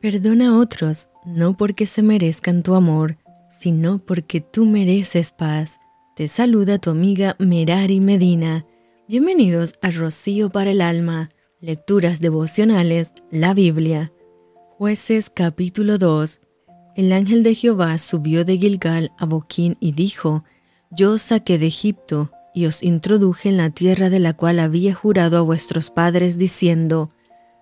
Perdona a otros, no porque se merezcan tu amor, sino porque tú mereces paz. Te saluda tu amiga Merari Medina. Bienvenidos a Rocío para el Alma, Lecturas Devocionales, la Biblia. Jueces capítulo 2. El ángel de Jehová subió de Gilgal a Boquín y dijo, Yo os saqué de Egipto y os introduje en la tierra de la cual había jurado a vuestros padres diciendo,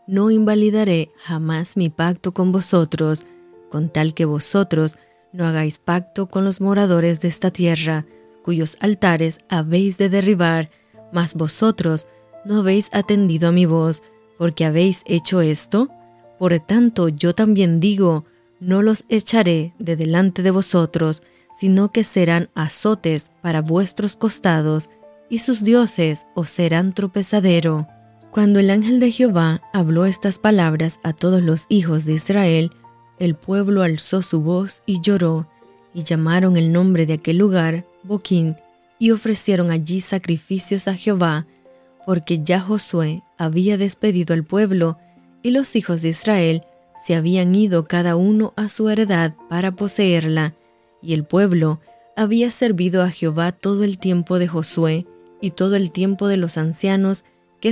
no invalidaré jamás mi pacto con vosotros, con tal que vosotros no hagáis pacto con los moradores de esta tierra, cuyos altares habéis de derribar, mas vosotros no habéis atendido a mi voz, porque habéis hecho esto. Por tanto yo también digo, no los echaré de delante de vosotros, sino que serán azotes para vuestros costados, y sus dioses os serán tropezadero. Cuando el ángel de Jehová habló estas palabras a todos los hijos de Israel, el pueblo alzó su voz y lloró, y llamaron el nombre de aquel lugar Boquín, y ofrecieron allí sacrificios a Jehová, porque ya Josué había despedido al pueblo, y los hijos de Israel se habían ido cada uno a su heredad para poseerla, y el pueblo había servido a Jehová todo el tiempo de Josué y todo el tiempo de los ancianos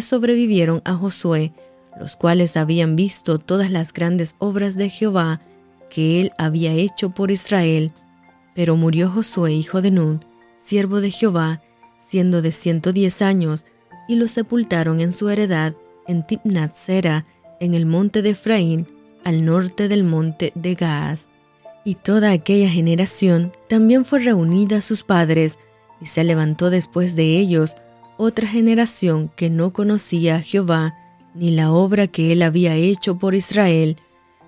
sobrevivieron a Josué, los cuales habían visto todas las grandes obras de Jehová que él había hecho por Israel. Pero murió Josué, hijo de Nun, siervo de Jehová, siendo de ciento diez años, y lo sepultaron en su heredad en Timnat Sera, en el monte de Efraín, al norte del monte de Gaas. Y toda aquella generación también fue reunida a sus padres, y se levantó después de ellos otra generación que no conocía a Jehová ni la obra que él había hecho por Israel.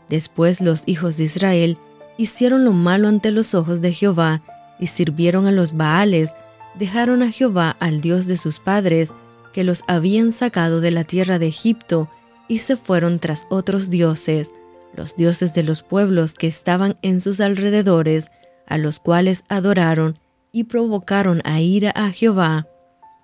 Después los hijos de Israel hicieron lo malo ante los ojos de Jehová y sirvieron a los Baales, dejaron a Jehová al Dios de sus padres, que los habían sacado de la tierra de Egipto, y se fueron tras otros dioses, los dioses de los pueblos que estaban en sus alrededores, a los cuales adoraron y provocaron a ira a Jehová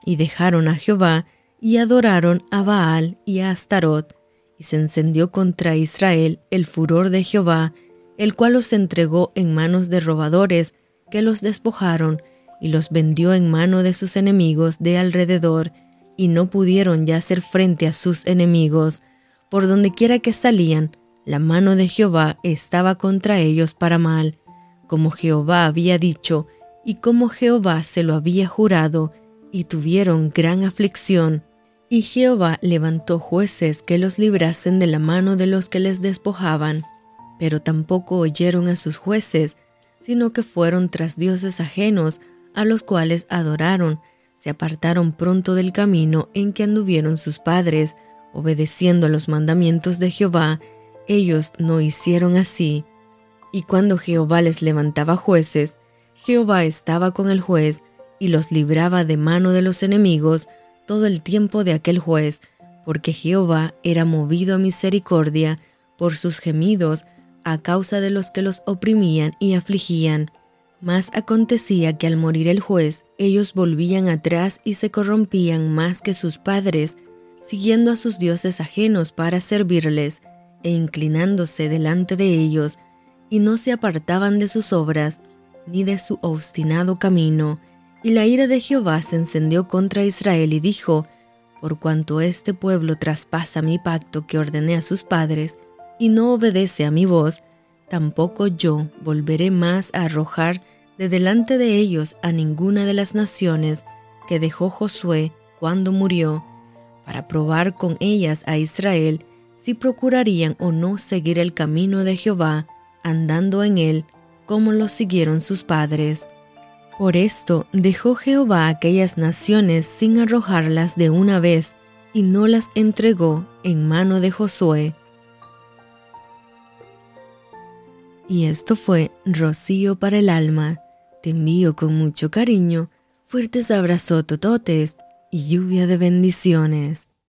y dejaron a Jehová y adoraron a Baal y a Astarot, y se encendió contra Israel el furor de Jehová, el cual los entregó en manos de robadores, que los despojaron y los vendió en mano de sus enemigos de alrededor, y no pudieron ya hacer frente a sus enemigos. Por donde quiera que salían, la mano de Jehová estaba contra ellos para mal, como Jehová había dicho, y como Jehová se lo había jurado, y tuvieron gran aflicción. Y Jehová levantó jueces que los librasen de la mano de los que les despojaban. Pero tampoco oyeron a sus jueces, sino que fueron tras dioses ajenos, a los cuales adoraron, se apartaron pronto del camino en que anduvieron sus padres, obedeciendo los mandamientos de Jehová, ellos no hicieron así. Y cuando Jehová les levantaba jueces, Jehová estaba con el juez, y los libraba de mano de los enemigos todo el tiempo de aquel juez, porque Jehová era movido a misericordia por sus gemidos a causa de los que los oprimían y afligían. Mas acontecía que al morir el juez, ellos volvían atrás y se corrompían más que sus padres, siguiendo a sus dioses ajenos para servirles, e inclinándose delante de ellos, y no se apartaban de sus obras, ni de su obstinado camino, y la ira de Jehová se encendió contra Israel y dijo, Por cuanto este pueblo traspasa mi pacto que ordené a sus padres, y no obedece a mi voz, tampoco yo volveré más a arrojar de delante de ellos a ninguna de las naciones que dejó Josué cuando murió, para probar con ellas a Israel si procurarían o no seguir el camino de Jehová, andando en él, como lo siguieron sus padres. Por esto dejó Jehová aquellas naciones sin arrojarlas de una vez, y no las entregó en mano de Josué. Y esto fue Rocío para el alma. Te envío con mucho cariño, fuertes abrazos tototes y lluvia de bendiciones.